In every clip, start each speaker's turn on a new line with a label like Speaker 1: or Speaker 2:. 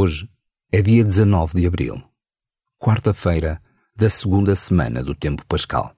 Speaker 1: Hoje é dia 19 de abril, quarta-feira da segunda semana do tempo pascal.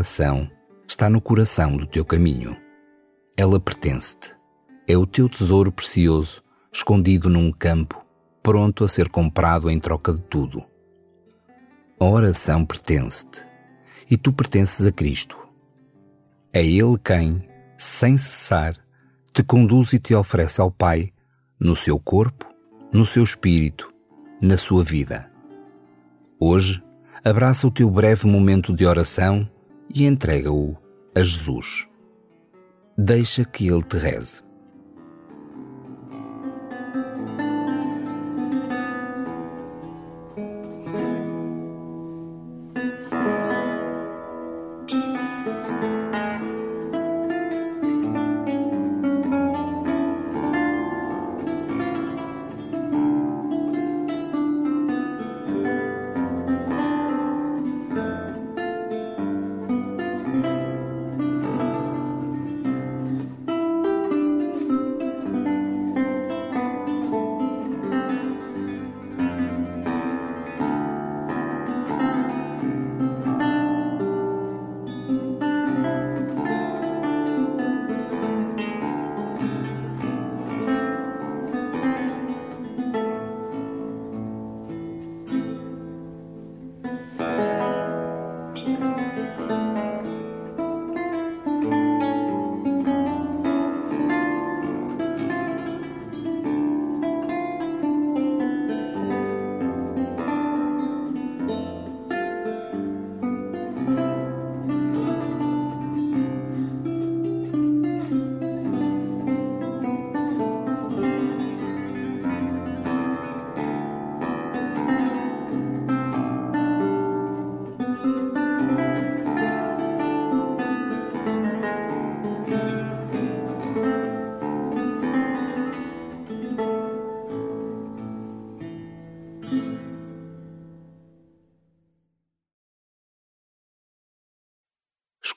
Speaker 1: Oração está no coração do teu caminho. Ela pertence-te. É o teu tesouro precioso, escondido num campo, pronto a ser comprado em troca de tudo. A oração pertence-te e tu pertences a Cristo. É Ele quem, sem cessar, te conduz e te oferece ao Pai, no seu corpo, no seu espírito, na sua vida. Hoje, abraça o teu breve momento de oração e entrega-o a Jesus. Deixa que Ele te reze.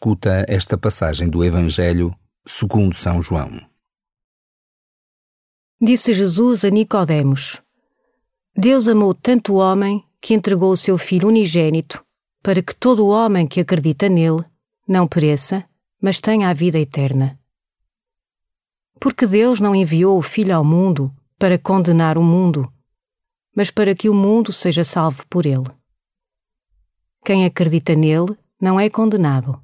Speaker 1: Escuta esta passagem do Evangelho segundo São João.
Speaker 2: Disse Jesus a Nicodemos: Deus amou tanto o homem que entregou o seu filho unigênito, para que todo o homem que acredita nele não pereça, mas tenha a vida eterna. Porque Deus não enviou o filho ao mundo para condenar o mundo, mas para que o mundo seja salvo por ele. Quem acredita nele não é condenado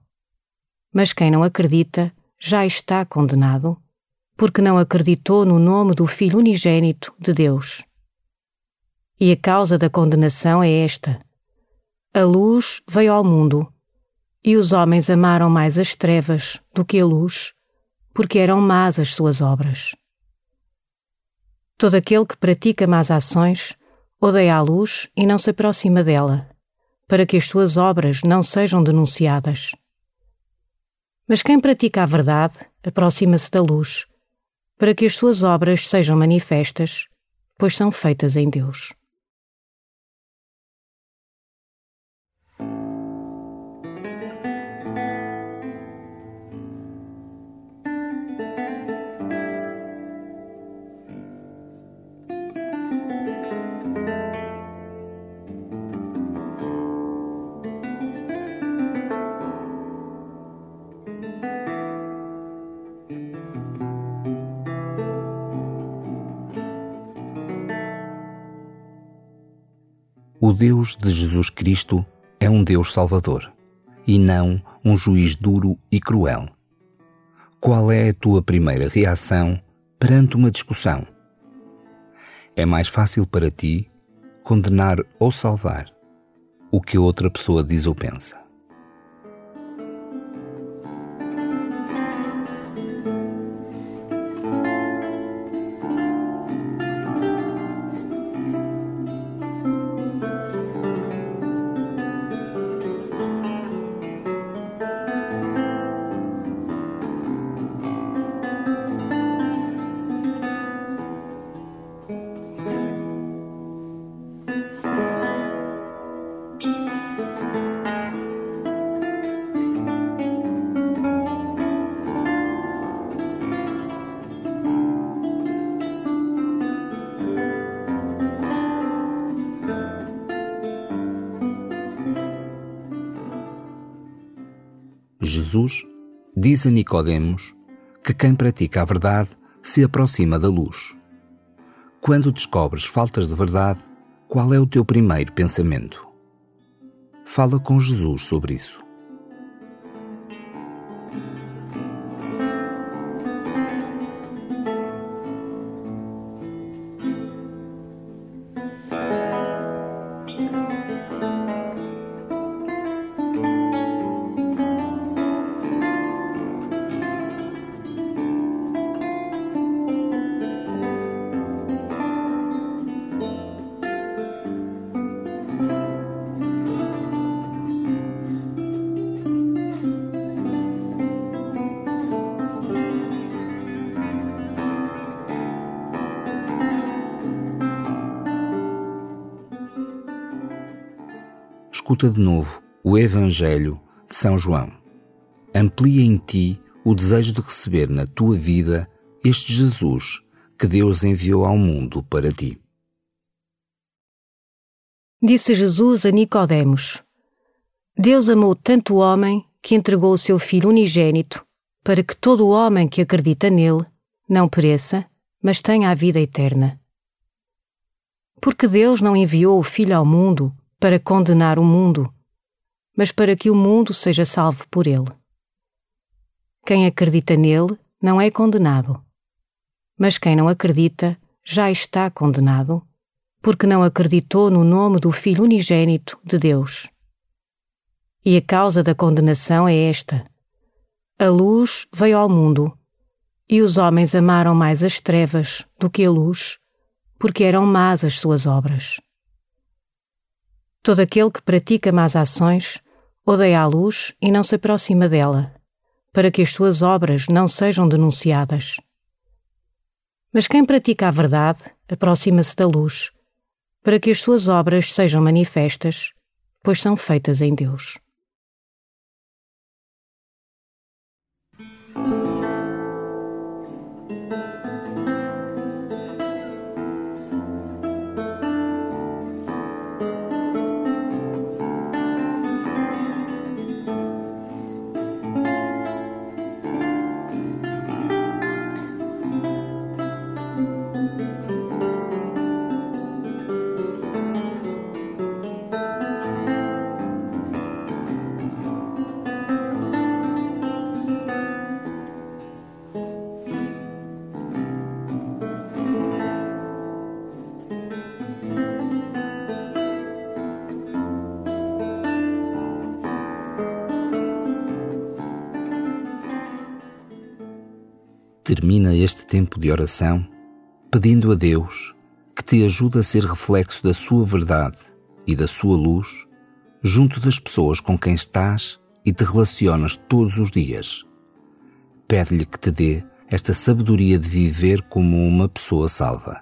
Speaker 2: mas quem não acredita já está condenado, porque não acreditou no nome do Filho unigênito de Deus. E a causa da condenação é esta: a luz veio ao mundo, e os homens amaram mais as trevas do que a luz, porque eram más as suas obras. Todo aquele que pratica más ações odeia a luz e não se aproxima dela, para que as suas obras não sejam denunciadas. Mas quem pratica a verdade aproxima-se da luz, para que as suas obras sejam manifestas, pois são feitas em Deus.
Speaker 1: O Deus de Jesus Cristo é um Deus salvador e não um juiz duro e cruel. Qual é a tua primeira reação perante uma discussão? É mais fácil para ti condenar ou salvar o que outra pessoa diz ou pensa. Jesus diz a Nicodemos que quem pratica a verdade se aproxima da luz. Quando descobres faltas de verdade, qual é o teu primeiro pensamento? Fala com Jesus sobre isso. Escuta de novo o Evangelho de São João. Amplia em ti o desejo de receber na tua vida este Jesus que Deus enviou ao mundo para ti.
Speaker 2: Disse Jesus a Nicodemos: Deus amou tanto o homem que entregou o seu filho unigênito, para que todo o homem que acredita nele não pereça, mas tenha a vida eterna. Porque Deus não enviou o filho ao mundo para condenar o mundo, mas para que o mundo seja salvo por ele. Quem acredita nele não é condenado, mas quem não acredita já está condenado, porque não acreditou no nome do Filho unigênito de Deus. E a causa da condenação é esta: a luz veio ao mundo, e os homens amaram mais as trevas do que a luz, porque eram más as suas obras. Todo aquele que pratica más ações odeia a luz e não se aproxima dela, para que as suas obras não sejam denunciadas. Mas quem pratica a verdade aproxima-se da luz, para que as suas obras sejam manifestas, pois são feitas em Deus.
Speaker 1: Termina este tempo de oração pedindo a Deus que te ajude a ser reflexo da sua verdade e da sua luz junto das pessoas com quem estás e te relacionas todos os dias. Pede-lhe que te dê esta sabedoria de viver como uma pessoa salva.